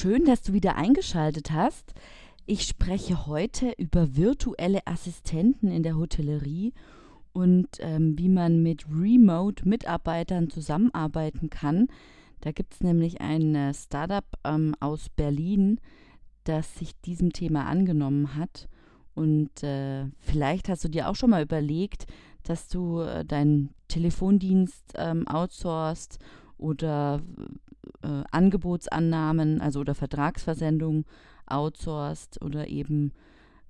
schön, dass du wieder eingeschaltet hast. Ich spreche heute über virtuelle Assistenten in der Hotellerie und ähm, wie man mit Remote-Mitarbeitern zusammenarbeiten kann. Da gibt es nämlich ein äh, Startup ähm, aus Berlin, das sich diesem Thema angenommen hat. Und äh, vielleicht hast du dir auch schon mal überlegt, dass du äh, deinen Telefondienst ähm, outsourcest oder äh, Angebotsannahmen, also oder Vertragsversendung outsourced oder eben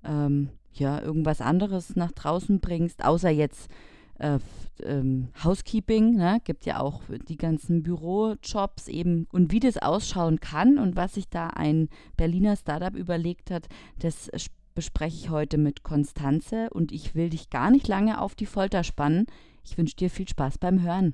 ähm, ja irgendwas anderes nach draußen bringst, außer jetzt äh, ähm, Housekeeping, ne? gibt ja auch die ganzen Bürojobs eben und wie das ausschauen kann und was sich da ein Berliner Startup überlegt hat, das bespreche ich heute mit Konstanze und ich will dich gar nicht lange auf die Folter spannen. Ich wünsche dir viel Spaß beim Hören.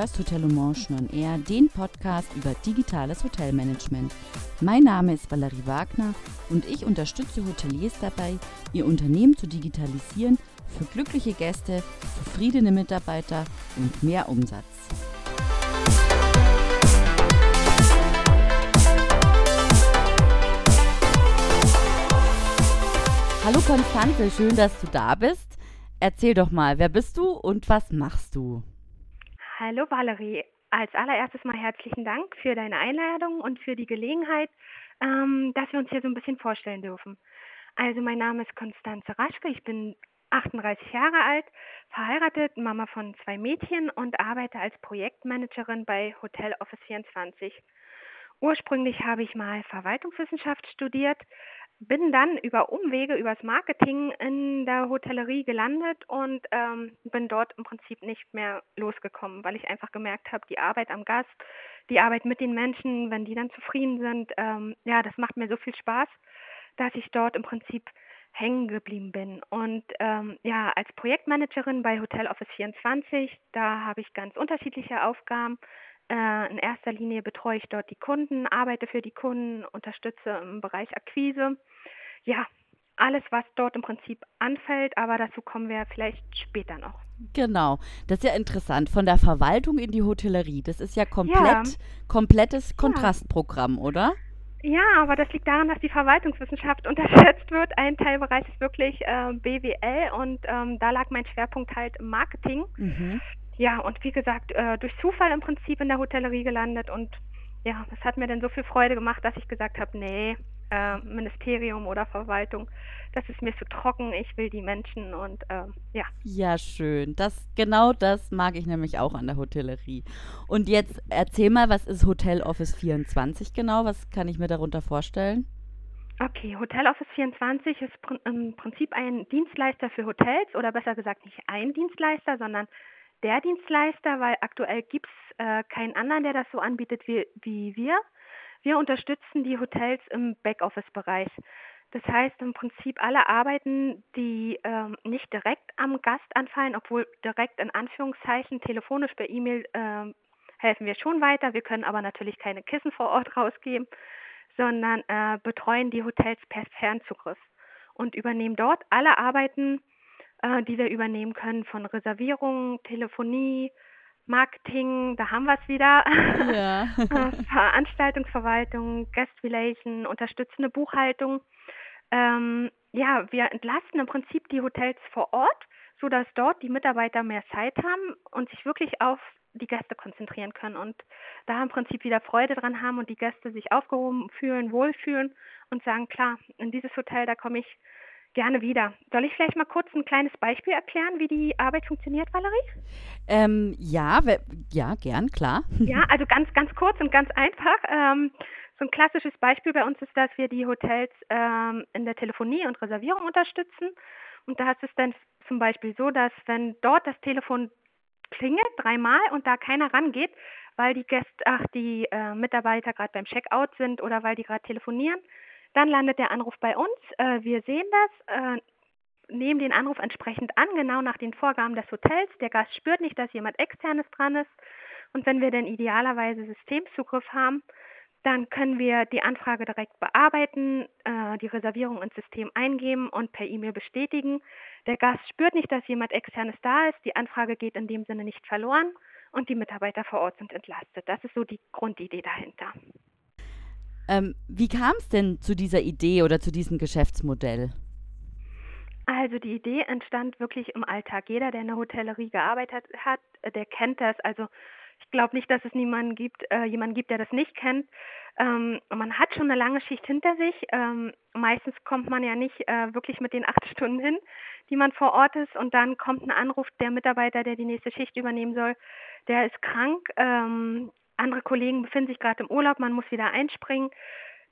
Hörst Hotel Motion on Air, den Podcast über digitales Hotelmanagement. Mein Name ist Valerie Wagner und ich unterstütze Hoteliers dabei, ihr Unternehmen zu digitalisieren für glückliche Gäste, zufriedene Mitarbeiter und mehr Umsatz. Hallo Konstanze, schön, dass du da bist. Erzähl doch mal, wer bist du und was machst du? Hallo Valerie. Als allererstes mal herzlichen Dank für deine Einladung und für die Gelegenheit, ähm, dass wir uns hier so ein bisschen vorstellen dürfen. Also mein Name ist Konstanze Raschke, ich bin 38 Jahre alt, verheiratet, Mama von zwei Mädchen und arbeite als Projektmanagerin bei Hotel Office 24. Ursprünglich habe ich mal Verwaltungswissenschaft studiert, bin dann über Umwege, übers Marketing in der Hotellerie gelandet und ähm, bin dort im Prinzip nicht mehr losgekommen, weil ich einfach gemerkt habe, die Arbeit am Gast, die Arbeit mit den Menschen, wenn die dann zufrieden sind, ähm, ja, das macht mir so viel Spaß, dass ich dort im Prinzip hängen geblieben bin. Und ähm, ja, als Projektmanagerin bei Hotel Office 24, da habe ich ganz unterschiedliche Aufgaben. Äh, in erster Linie betreue ich dort die Kunden, arbeite für die Kunden, unterstütze im Bereich Akquise. Ja, alles, was dort im Prinzip anfällt, aber dazu kommen wir vielleicht später noch. Genau, das ist ja interessant. Von der Verwaltung in die Hotellerie, das ist ja komplett, ja. komplettes Kontrastprogramm, ja. oder? Ja, aber das liegt daran, dass die Verwaltungswissenschaft unterschätzt wird. Ein Teilbereich ist wirklich äh, BWL und ähm, da lag mein Schwerpunkt halt im Marketing. Mhm. Ja, und wie gesagt, äh, durch Zufall im Prinzip in der Hotellerie gelandet und ja, das hat mir dann so viel Freude gemacht, dass ich gesagt habe, nee, äh, Ministerium oder Verwaltung, das ist mir zu trocken, ich will die Menschen und äh, ja. Ja, schön. Das, genau das mag ich nämlich auch an der Hotellerie. Und jetzt erzähl mal, was ist Hotel Office 24 genau? Was kann ich mir darunter vorstellen? Okay, Hotel Office 24 ist im Prinzip ein Dienstleister für Hotels oder besser gesagt nicht ein Dienstleister, sondern der Dienstleister, weil aktuell gibt es äh, keinen anderen, der das so anbietet wie, wie wir. Wir unterstützen die Hotels im Backoffice-Bereich. Das heißt im Prinzip alle Arbeiten, die ähm, nicht direkt am Gast anfallen, obwohl direkt in Anführungszeichen telefonisch per E-Mail äh, helfen wir schon weiter. Wir können aber natürlich keine Kissen vor Ort rausgeben, sondern äh, betreuen die Hotels per Fernzugriff und übernehmen dort alle Arbeiten, äh, die wir übernehmen können, von Reservierungen, Telefonie, Marketing, da haben wir es wieder. Ja. Äh, Veranstaltungsverwaltung, Guest Relation, unterstützende Buchhaltung. Ähm, ja, wir entlasten im Prinzip die Hotels vor Ort, sodass dort die Mitarbeiter mehr Zeit haben und sich wirklich auf die Gäste konzentrieren können und da im Prinzip wieder Freude dran haben und die Gäste sich aufgehoben fühlen, wohlfühlen und sagen, klar, in dieses Hotel, da komme ich Gerne wieder. Soll ich vielleicht mal kurz ein kleines Beispiel erklären, wie die Arbeit funktioniert, Valerie? Ähm, ja, ja, gern, klar. Ja, also ganz, ganz kurz und ganz einfach. Ähm, so ein klassisches Beispiel bei uns ist, dass wir die Hotels ähm, in der Telefonie und Reservierung unterstützen. Und da ist es dann zum Beispiel so, dass wenn dort das Telefon klingelt dreimal und da keiner rangeht, weil die Gäste, ach, die äh, Mitarbeiter gerade beim Checkout sind oder weil die gerade telefonieren, dann landet der Anruf bei uns. Äh, wir sehen das, äh, nehmen den Anruf entsprechend an, genau nach den Vorgaben des Hotels. Der Gast spürt nicht, dass jemand externes dran ist. Und wenn wir dann idealerweise Systemzugriff haben, Dann können wir die Anfrage direkt bearbeiten, äh, die Reservierung ins System eingeben und per E-Mail bestätigen. Der Gast spürt nicht, dass jemand externes da ist. Die Anfrage geht in dem Sinne nicht verloren und die Mitarbeiter vor Ort sind entlastet. Das ist so die Grundidee dahinter. Ähm, wie kam es denn zu dieser Idee oder zu diesem Geschäftsmodell? Also die Idee entstand wirklich im Alltag. Jeder, der in der Hotellerie gearbeitet hat, der kennt das. Also ich glaube nicht, dass es niemanden gibt, äh, jemanden gibt, der das nicht kennt. Ähm, man hat schon eine lange Schicht hinter sich. Ähm, meistens kommt man ja nicht äh, wirklich mit den acht Stunden hin, die man vor Ort ist. Und dann kommt ein Anruf, der Mitarbeiter, der die nächste Schicht übernehmen soll, der ist krank. Ähm, andere Kollegen befinden sich gerade im Urlaub, man muss wieder einspringen.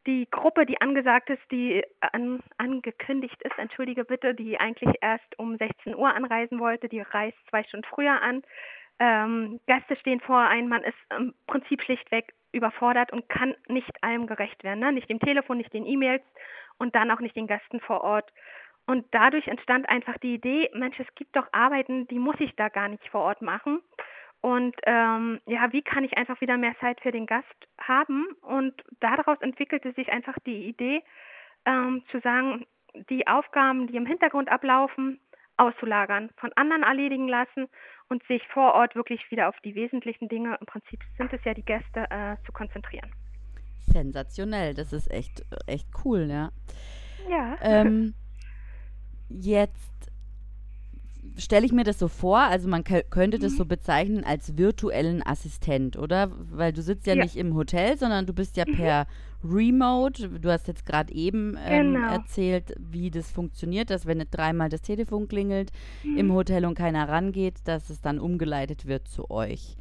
Die Gruppe, die angesagt ist, die an, angekündigt ist, entschuldige bitte, die eigentlich erst um 16 Uhr anreisen wollte, die reist zwei Stunden früher an. Ähm, Gäste stehen vor einem, man ist im Prinzip schlichtweg überfordert und kann nicht allem gerecht werden. Ne? Nicht dem Telefon, nicht den E-Mails und dann auch nicht den Gästen vor Ort. Und dadurch entstand einfach die Idee, Mensch, es gibt doch Arbeiten, die muss ich da gar nicht vor Ort machen. Und ähm, ja, wie kann ich einfach wieder mehr Zeit für den Gast haben? Und daraus entwickelte sich einfach die Idee, ähm, zu sagen, die Aufgaben, die im Hintergrund ablaufen, auszulagern, von anderen erledigen lassen und sich vor Ort wirklich wieder auf die wesentlichen Dinge, im Prinzip sind es ja die Gäste, äh, zu konzentrieren. Sensationell, das ist echt, echt cool, ja. Ja. Ähm, jetzt stelle ich mir das so vor, also man könnte das mhm. so bezeichnen als virtuellen Assistent, oder? Weil du sitzt ja, ja. nicht im Hotel, sondern du bist ja mhm. per Remote. Du hast jetzt gerade eben ähm, genau. erzählt, wie das funktioniert, dass wenn dreimal das Telefon klingelt mhm. im Hotel und keiner rangeht, dass es dann umgeleitet wird zu euch.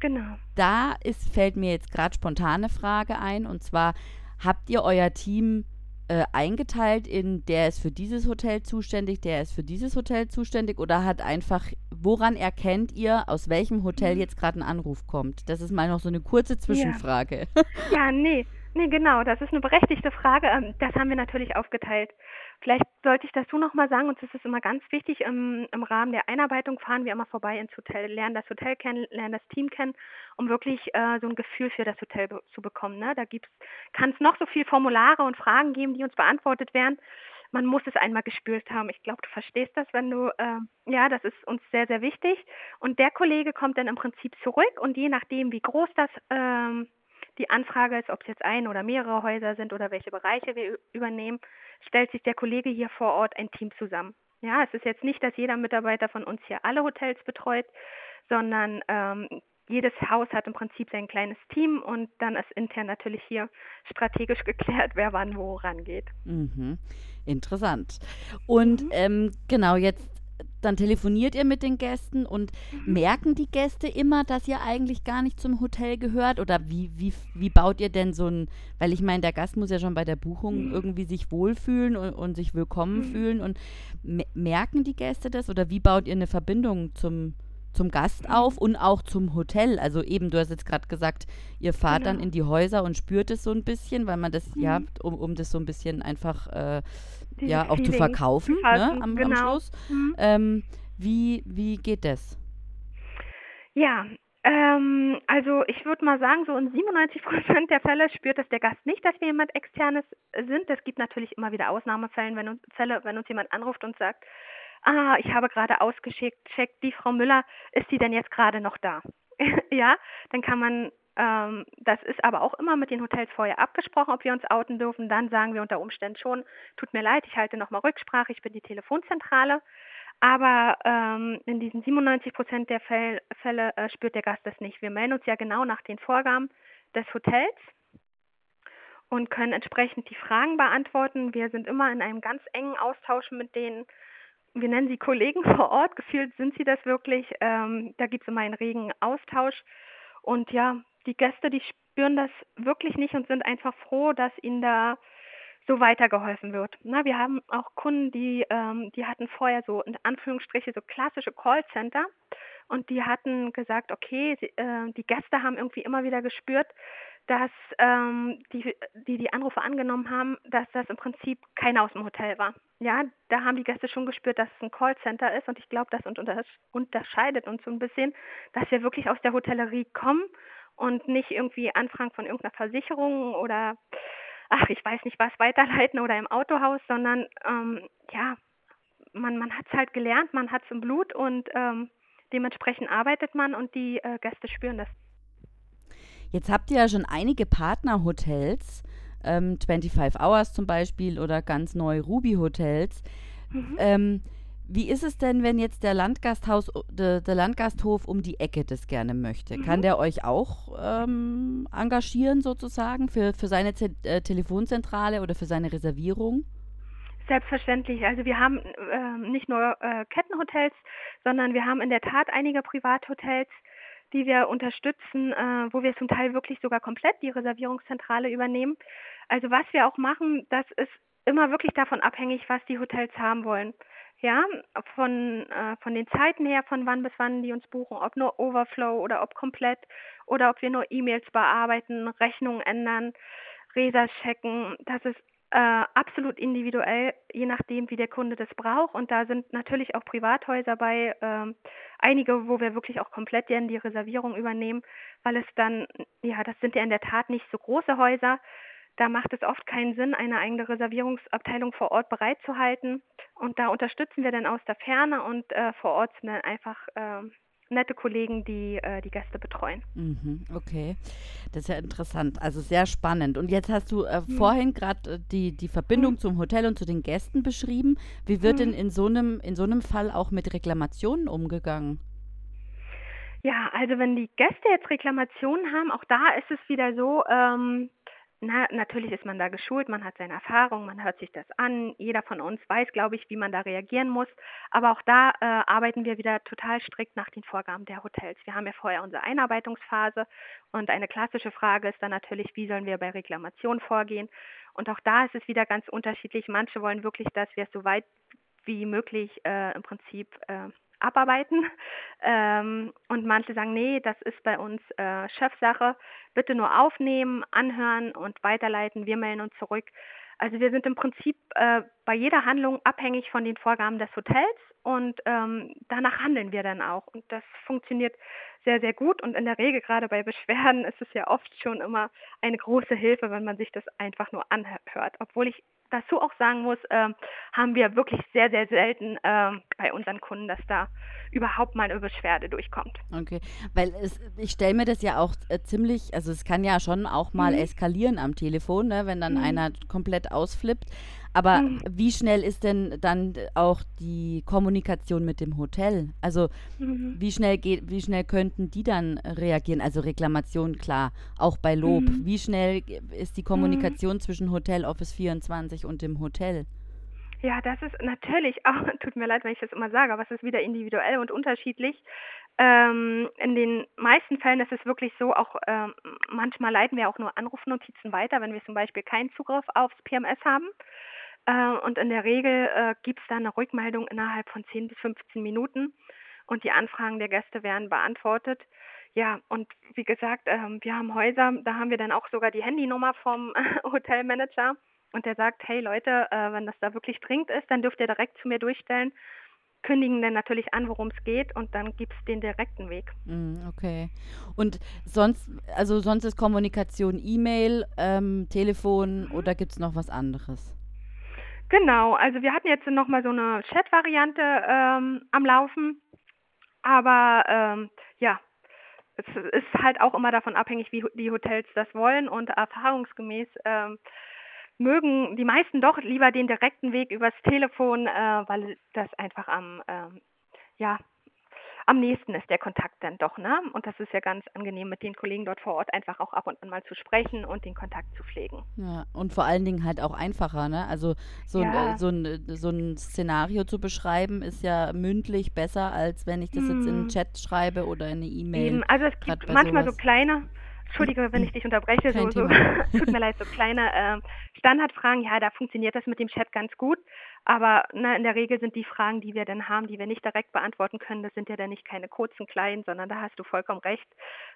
Genau. Da ist, fällt mir jetzt gerade spontane Frage ein, und zwar habt ihr euer Team äh, eingeteilt in, der ist für dieses Hotel zuständig, der ist für dieses Hotel zuständig oder hat einfach, woran erkennt ihr, aus welchem Hotel mhm. jetzt gerade ein Anruf kommt? Das ist mal noch so eine kurze Zwischenfrage. Ja, ja nee, nee, genau, das ist eine berechtigte Frage. Ähm, das haben wir natürlich aufgeteilt. Vielleicht sollte ich dazu noch mal sagen, und das ist immer ganz wichtig, im, im Rahmen der Einarbeitung fahren wir immer vorbei ins Hotel, lernen das Hotel kennen, lernen das Team kennen, um wirklich äh, so ein Gefühl für das Hotel be zu bekommen. Ne? Da kann es noch so viele Formulare und Fragen geben, die uns beantwortet werden. Man muss es einmal gespürt haben. Ich glaube, du verstehst das, wenn du, äh, ja, das ist uns sehr, sehr wichtig. Und der Kollege kommt dann im Prinzip zurück und je nachdem, wie groß das ähm, die Anfrage ist, ob es jetzt ein oder mehrere Häuser sind oder welche Bereiche wir übernehmen, stellt sich der Kollege hier vor Ort ein Team zusammen. Ja, es ist jetzt nicht, dass jeder Mitarbeiter von uns hier alle Hotels betreut, sondern ähm, jedes Haus hat im Prinzip sein kleines Team und dann ist intern natürlich hier strategisch geklärt, wer wann wo rangeht. Mhm. Interessant. Und mhm. ähm, genau, jetzt dann telefoniert ihr mit den Gästen und mhm. merken die Gäste immer, dass ihr eigentlich gar nicht zum Hotel gehört? Oder wie, wie, wie baut ihr denn so ein, weil ich meine, der Gast muss ja schon bei der Buchung mhm. irgendwie sich wohlfühlen und, und sich willkommen mhm. fühlen. Und merken die Gäste das? Oder wie baut ihr eine Verbindung zum, zum Gast auf und auch zum Hotel? Also eben, du hast jetzt gerade gesagt, ihr fahrt genau. dann in die Häuser und spürt es so ein bisschen, weil man das, ja, mhm. um, um das so ein bisschen einfach äh, ja auch zu verkaufen ne, am, genau. am Schluss. Mhm. Ähm, wie, wie geht das? Ja, ähm, also ich würde mal sagen, so in 97 Prozent der Fälle spürt es der Gast nicht, dass wir jemand Externes sind. Es gibt natürlich immer wieder Ausnahmefälle, wenn uns, Fälle, wenn uns jemand anruft und sagt, ah, ich habe gerade ausgeschickt, checkt die Frau Müller, ist sie denn jetzt gerade noch da? ja, dann kann man ähm, das ist aber auch immer mit den Hotels vorher abgesprochen, ob wir uns outen dürfen. Dann sagen wir unter Umständen schon, tut mir leid, ich halte nochmal Rücksprache, ich bin die Telefonzentrale. Aber ähm, in diesen 97 Prozent der Fälle, Fälle äh, spürt der Gast das nicht. Wir melden uns ja genau nach den Vorgaben des Hotels und können entsprechend die Fragen beantworten. Wir sind immer in einem ganz engen Austausch mit den, wir nennen sie Kollegen vor Ort. Gefühlt sind sie das wirklich. Ähm, da gibt es immer einen regen Austausch. Und ja, die Gäste, die spüren das wirklich nicht und sind einfach froh, dass ihnen da so weitergeholfen wird. Na, wir haben auch Kunden, die, ähm, die hatten vorher so in Anführungsstriche so klassische Callcenter und die hatten gesagt, okay, sie, äh, die Gäste haben irgendwie immer wieder gespürt, dass ähm, die, die die Anrufe angenommen haben, dass das im Prinzip keiner aus dem Hotel war. Ja, da haben die Gäste schon gespürt, dass es ein Callcenter ist und ich glaube, das unterscheidet uns so ein bisschen, dass wir wirklich aus der Hotellerie kommen und nicht irgendwie Anfragen von irgendeiner Versicherung oder ach, ich weiß nicht was weiterleiten oder im Autohaus, sondern ähm, ja, man, man hat es halt gelernt, man hat es im Blut und ähm, dementsprechend arbeitet man und die äh, Gäste spüren das. Jetzt habt ihr ja schon einige Partnerhotels, ähm, 25 Hours zum Beispiel oder ganz neu Ruby Hotels. Mhm. Ähm, wie ist es denn, wenn jetzt der Landgasthaus, de, der Landgasthof um die Ecke das gerne möchte? Mhm. Kann der euch auch ähm, engagieren sozusagen für, für seine Te äh, Telefonzentrale oder für seine Reservierung? Selbstverständlich. Also wir haben äh, nicht nur äh, Kettenhotels, sondern wir haben in der Tat einige Privathotels, die wir unterstützen, äh, wo wir zum Teil wirklich sogar komplett die Reservierungszentrale übernehmen. Also was wir auch machen, das ist immer wirklich davon abhängig, was die Hotels haben wollen. Ja, von, äh, von den Zeiten her, von wann bis wann die uns buchen, ob nur Overflow oder ob komplett oder ob wir nur E-Mails bearbeiten, Rechnungen ändern, Resas checken. Das ist äh, absolut individuell, je nachdem, wie der Kunde das braucht. Und da sind natürlich auch Privathäuser bei, äh, einige, wo wir wirklich auch komplett die Reservierung übernehmen, weil es dann, ja, das sind ja in der Tat nicht so große Häuser. Da macht es oft keinen Sinn, eine eigene Reservierungsabteilung vor Ort bereitzuhalten. Und da unterstützen wir dann aus der Ferne und äh, vor Ort sind dann einfach äh, nette Kollegen, die äh, die Gäste betreuen. Mhm, okay, das ist ja interessant, also sehr spannend. Und jetzt hast du äh, mhm. vorhin gerade äh, die, die Verbindung mhm. zum Hotel und zu den Gästen beschrieben. Wie wird denn mhm. in so einem in so einem Fall auch mit Reklamationen umgegangen? Ja, also wenn die Gäste jetzt Reklamationen haben, auch da ist es wieder so, ähm, na, natürlich ist man da geschult, man hat seine Erfahrung, man hört sich das an. Jeder von uns weiß, glaube ich, wie man da reagieren muss. Aber auch da äh, arbeiten wir wieder total strikt nach den Vorgaben der Hotels. Wir haben ja vorher unsere Einarbeitungsphase und eine klassische Frage ist dann natürlich, wie sollen wir bei Reklamationen vorgehen? Und auch da ist es wieder ganz unterschiedlich. Manche wollen wirklich, dass wir es so weit wie möglich äh, im Prinzip äh, abarbeiten. Ähm, und manche sagen, nee, das ist bei uns äh, Chefsache. Bitte nur aufnehmen, anhören und weiterleiten. Wir melden uns zurück. Also wir sind im Prinzip äh, bei jeder Handlung abhängig von den Vorgaben des Hotels und ähm, danach handeln wir dann auch. Und das funktioniert sehr, sehr gut. Und in der Regel, gerade bei Beschwerden, ist es ja oft schon immer eine große Hilfe, wenn man sich das einfach nur anhört. Obwohl ich dazu auch sagen muss, äh, haben wir wirklich sehr, sehr selten äh, bei unseren Kunden, dass da überhaupt mal eine Beschwerde durchkommt. Okay, weil es, ich stelle mir das ja auch äh, ziemlich, also es kann ja schon auch mal mhm. eskalieren am Telefon, ne, wenn dann mhm. einer komplett ausflippt. Aber mhm. wie schnell ist denn dann auch die Kommunikation mit dem Hotel? Also mhm. wie schnell geht, wie schnell könnten die dann reagieren? Also Reklamation, klar, auch bei Lob. Mhm. Wie schnell ist die Kommunikation mhm. zwischen Hotel Office 24 und dem Hotel? Ja, das ist natürlich auch, tut mir leid, wenn ich das immer sage, aber es ist wieder individuell und unterschiedlich. Ähm, in den meisten Fällen ist es wirklich so, auch ähm, manchmal leiten wir auch nur Anrufnotizen weiter, wenn wir zum Beispiel keinen Zugriff aufs PMS haben. Äh, und in der Regel äh, gibt es dann eine Rückmeldung innerhalb von 10 bis 15 Minuten und die Anfragen der Gäste werden beantwortet. Ja, und wie gesagt, ähm, wir haben Häuser, da haben wir dann auch sogar die Handynummer vom Hotelmanager und der sagt, hey Leute, äh, wenn das da wirklich dringend ist, dann dürft ihr direkt zu mir durchstellen kündigen dann natürlich an, worum es geht und dann gibt es den direkten Weg. Mm, okay. Und sonst, also sonst ist Kommunikation E-Mail, ähm, Telefon mhm. oder gibt es noch was anderes? Genau, also wir hatten jetzt noch mal so eine Chat-Variante ähm, am Laufen, aber ähm, ja, es ist halt auch immer davon abhängig, wie die Hotels das wollen. Und erfahrungsgemäß ähm, mögen die meisten doch lieber den direkten Weg übers Telefon, äh, weil das einfach am ähm, ja am nächsten ist der Kontakt dann doch, ne? Und das ist ja ganz angenehm, mit den Kollegen dort vor Ort einfach auch ab und an mal zu sprechen und den Kontakt zu pflegen. Ja, und vor allen Dingen halt auch einfacher, ne? Also so, ja. ein, äh, so, ein, so ein Szenario zu beschreiben, ist ja mündlich besser, als wenn ich das hm. jetzt in den mhm. Chat schreibe oder in eine E-Mail. Also es gibt manchmal sowas. so kleine Entschuldige, wenn ich dich unterbreche, so, so tut mir leid, so kleine äh, Standardfragen, ja, da funktioniert das mit dem Chat ganz gut, aber ne, in der Regel sind die Fragen, die wir dann haben, die wir nicht direkt beantworten können, das sind ja dann nicht keine kurzen, kleinen, sondern da hast du vollkommen recht.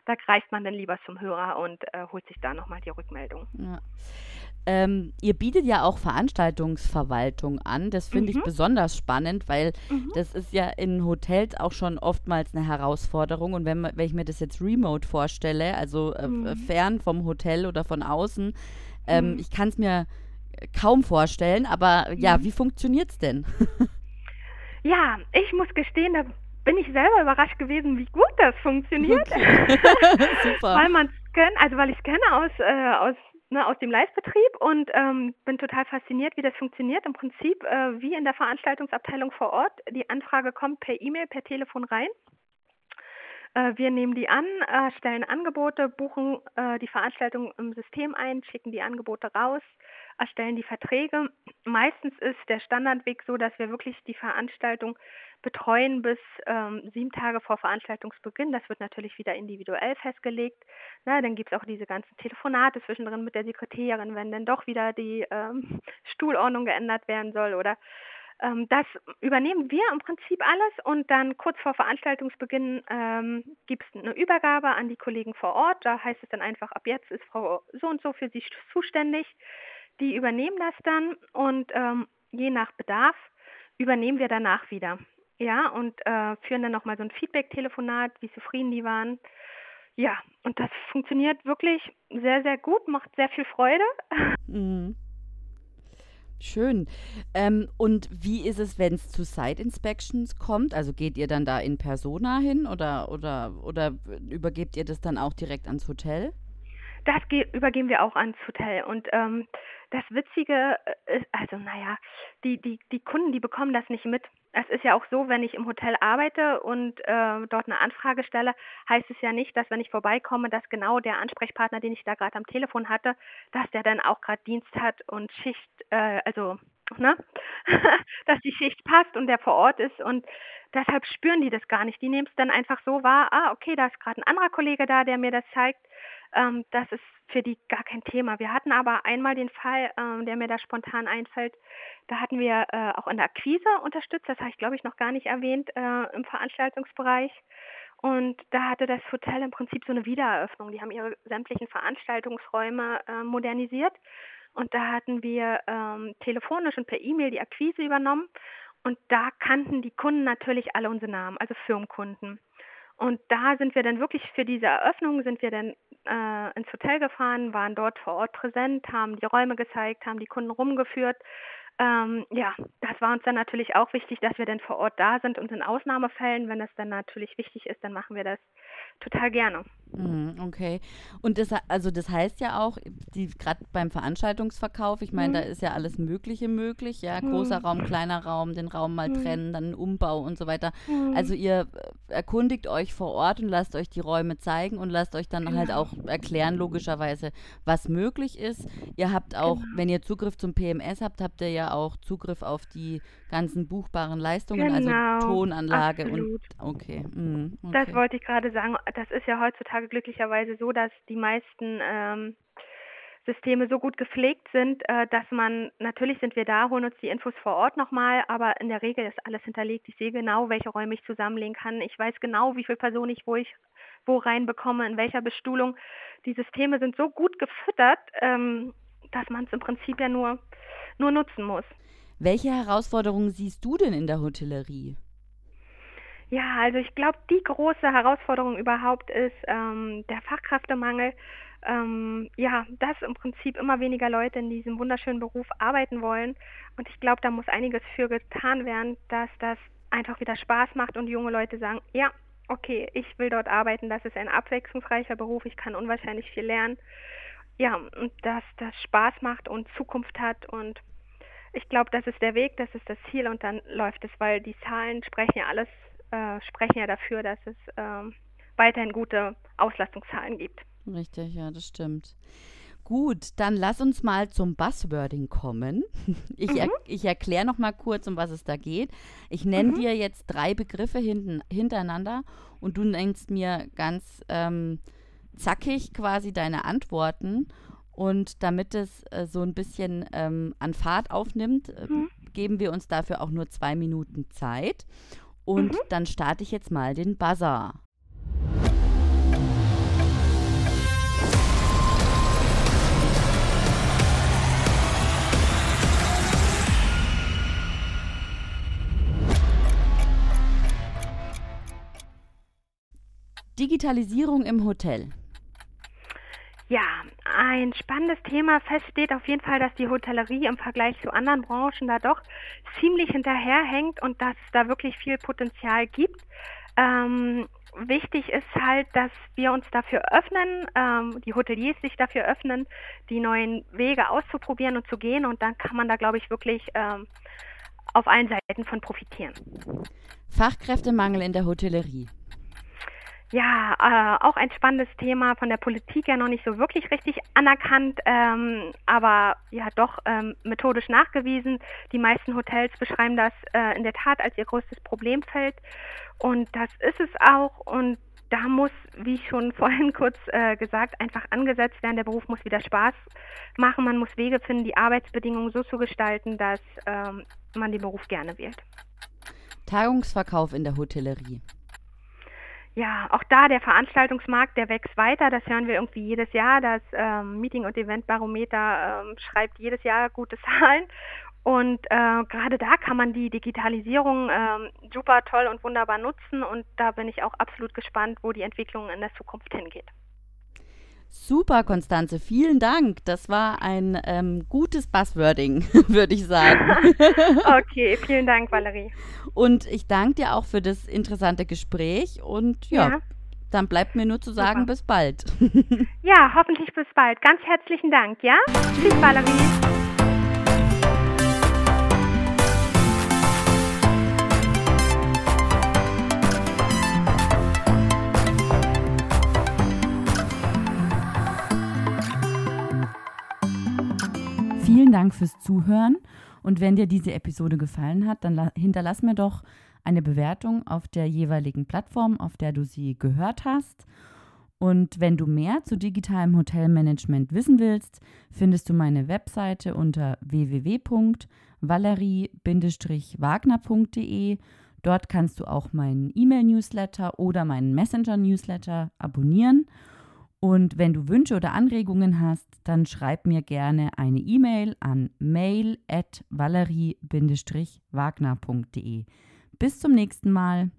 Da greift man dann lieber zum Hörer und äh, holt sich da nochmal die Rückmeldung. Ja. Ähm, ihr bietet ja auch Veranstaltungsverwaltung an. Das finde mhm. ich besonders spannend, weil mhm. das ist ja in Hotels auch schon oftmals eine Herausforderung. Und wenn, wenn ich mir das jetzt remote vorstelle, also äh, mhm. fern vom Hotel oder von außen, ähm, mhm. ich kann es mir kaum vorstellen. Aber ja, mhm. wie funktioniert es denn? ja, ich muss gestehen, da bin ich selber überrascht gewesen, wie gut das funktioniert. Okay. Super. weil man es kennt, also weil ich es kenne aus, äh, aus ne, aus dem Live-Betrieb und ähm, bin total fasziniert, wie das funktioniert. Im Prinzip äh, wie in der Veranstaltungsabteilung vor Ort. Die Anfrage kommt per E-Mail, per Telefon rein. Äh, wir nehmen die an, äh, Angebote, buchen äh, die Veranstaltung im System ein, schicken die Angebote raus, erstellen die Verträge. Meistens ist der Standardweg so, dass wir wirklich die Veranstaltung betreuen bis ähm, sieben Tage vor Veranstaltungsbeginn. Das wird natürlich wieder individuell festgelegt. Na, dann gibt es auch diese ganzen Telefonate zwischendrin mit der Sekretärin, wenn dann doch wieder die ähm, Stuhlordnung geändert werden soll oder ähm, das übernehmen wir im Prinzip alles und dann kurz vor Veranstaltungsbeginn ähm, gibt es eine Übergabe an die Kollegen vor Ort. Da heißt es dann einfach, ab jetzt ist Frau so und so für Sie zuständig. Die übernehmen das dann und ähm, je nach Bedarf übernehmen wir danach wieder. Ja, und äh, führen dann nochmal so ein Feedback-Telefonat, wie zufrieden die waren. Ja, und das funktioniert wirklich sehr, sehr gut, macht sehr viel Freude. Mhm. Schön. Ähm, und wie ist es, wenn es zu Site Inspections kommt? Also geht ihr dann da in Persona hin oder, oder, oder übergebt ihr das dann auch direkt ans Hotel? Das übergeben wir auch ans Hotel. Und ähm, das Witzige äh, ist, also naja, die, die, die Kunden, die bekommen das nicht mit. Es ist ja auch so, wenn ich im Hotel arbeite und äh, dort eine Anfrage stelle, heißt es ja nicht, dass wenn ich vorbeikomme, dass genau der Ansprechpartner, den ich da gerade am Telefon hatte, dass der dann auch gerade Dienst hat und Schicht, äh, also ne, dass die Schicht passt und der vor Ort ist und deshalb spüren die das gar nicht. Die nehmen es dann einfach so wahr, ah, okay, da ist gerade ein anderer Kollege da, der mir das zeigt. Ähm, das ist für die gar kein Thema. Wir hatten aber einmal den Fall, ähm, der mir da spontan einfällt, da hatten wir äh, auch in der Akquise unterstützt, das habe ich glaube ich noch gar nicht erwähnt, äh, im Veranstaltungsbereich. Und da hatte das Hotel im Prinzip so eine Wiedereröffnung. Die haben ihre sämtlichen Veranstaltungsräume äh, modernisiert. Und da hatten wir ähm, telefonisch und per E-Mail die Akquise übernommen. Und da kannten die Kunden natürlich alle unsere Namen, also Firmenkunden. Und da sind wir dann wirklich für diese Eröffnung, sind wir dann äh, ins Hotel gefahren, waren dort vor Ort präsent, haben die Räume gezeigt, haben die Kunden rumgeführt. Ähm, ja, das war uns dann natürlich auch wichtig, dass wir dann vor Ort da sind und in Ausnahmefällen, wenn das dann natürlich wichtig ist, dann machen wir das total gerne. Mhm, okay. Und das, also das heißt ja auch, gerade beim Veranstaltungsverkauf, ich meine, mhm. da ist ja alles Mögliche möglich, ja, mhm. großer Raum, kleiner Raum, den Raum mal mhm. trennen, dann ein Umbau und so weiter. Mhm. Also ihr äh, erkundigt euch vor Ort und lasst euch die Räume zeigen und lasst euch dann halt genau. halt auch erklären, logischerweise, was möglich ist. Ihr habt auch, genau. wenn ihr Zugriff zum PMS habt, habt ihr ja auch Zugriff auf die ganzen buchbaren Leistungen, also genau. also Tonanlage Absolut. und okay. Mhm, okay. Das wollte ich gerade sagen. Das ist ja heutzutage glücklicherweise so, dass die meisten ähm, Systeme so gut gepflegt sind, äh, dass man, natürlich sind wir da, holen uns die Infos vor Ort nochmal, aber in der Regel ist alles hinterlegt. Ich sehe genau, welche Räume ich zusammenlegen kann. Ich weiß genau, wie viele Personen ich wo ich wo reinbekomme, in welcher Bestuhlung. Die Systeme sind so gut gefüttert, ähm, dass man es im Prinzip ja nur, nur nutzen muss. Welche Herausforderungen siehst du denn in der Hotellerie? Ja, also ich glaube, die große Herausforderung überhaupt ist ähm, der Fachkräftemangel. Ähm, ja, dass im Prinzip immer weniger Leute in diesem wunderschönen Beruf arbeiten wollen. Und ich glaube, da muss einiges für getan werden, dass das einfach wieder Spaß macht und junge Leute sagen, ja, okay, ich will dort arbeiten, das ist ein abwechslungsreicher Beruf, ich kann unwahrscheinlich viel lernen. Ja, und dass das Spaß macht und Zukunft hat und ich glaube, das ist der Weg, das ist das Ziel und dann läuft es, weil die Zahlen sprechen ja alles, äh, sprechen ja dafür, dass es äh, weiterhin gute Auslastungszahlen gibt. Richtig, ja, das stimmt. Gut, dann lass uns mal zum Buzzwording kommen. Ich, mhm. er, ich erkläre noch mal kurz, um was es da geht. Ich nenne mhm. dir jetzt drei Begriffe hinten, hintereinander und du nennst mir ganz ähm, zackig quasi deine Antworten. Und damit es äh, so ein bisschen ähm, an Fahrt aufnimmt, äh, mhm. geben wir uns dafür auch nur zwei Minuten Zeit. Und mhm. dann starte ich jetzt mal den Buzzer. Digitalisierung im Hotel. Ja, ein spannendes Thema. Fest steht auf jeden Fall, dass die Hotellerie im Vergleich zu anderen Branchen da doch ziemlich hinterherhängt und dass es da wirklich viel Potenzial gibt. Ähm, wichtig ist halt, dass wir uns dafür öffnen, ähm, die Hoteliers sich dafür öffnen, die neuen Wege auszuprobieren und zu gehen. Und dann kann man da, glaube ich, wirklich ähm, auf allen Seiten von profitieren. Fachkräftemangel in der Hotellerie. Ja, äh, auch ein spannendes Thema, von der Politik ja noch nicht so wirklich richtig anerkannt, ähm, aber ja doch ähm, methodisch nachgewiesen. Die meisten Hotels beschreiben das äh, in der Tat als ihr größtes Problemfeld und das ist es auch und da muss, wie schon vorhin kurz äh, gesagt, einfach angesetzt werden. Der Beruf muss wieder Spaß machen. Man muss Wege finden, die Arbeitsbedingungen so zu gestalten, dass ähm, man den Beruf gerne wählt. Tagungsverkauf in der Hotellerie ja, auch da der Veranstaltungsmarkt, der wächst weiter. Das hören wir irgendwie jedes Jahr. Das ähm, Meeting- und Eventbarometer ähm, schreibt jedes Jahr gute Zahlen. Und äh, gerade da kann man die Digitalisierung ähm, super toll und wunderbar nutzen. Und da bin ich auch absolut gespannt, wo die Entwicklung in der Zukunft hingeht. Super, Konstanze, vielen Dank. Das war ein ähm, gutes Buzzwording, würde ich sagen. okay, vielen Dank, Valerie. Und ich danke dir auch für das interessante Gespräch und ja, ja. dann bleibt mir nur zu sagen, Super. bis bald. ja, hoffentlich bis bald. Ganz herzlichen Dank, ja? Tschüss, Valerie. Vielen Dank fürs Zuhören. Und wenn dir diese Episode gefallen hat, dann hinterlass mir doch eine Bewertung auf der jeweiligen Plattform, auf der du sie gehört hast. Und wenn du mehr zu digitalem Hotelmanagement wissen willst, findest du meine Webseite unter www.valerie-wagner.de. Dort kannst du auch meinen E-Mail-Newsletter oder meinen Messenger-Newsletter abonnieren. Und wenn du Wünsche oder Anregungen hast, dann schreib mir gerne eine E-Mail an mail at valerie-wagner.de. Bis zum nächsten Mal.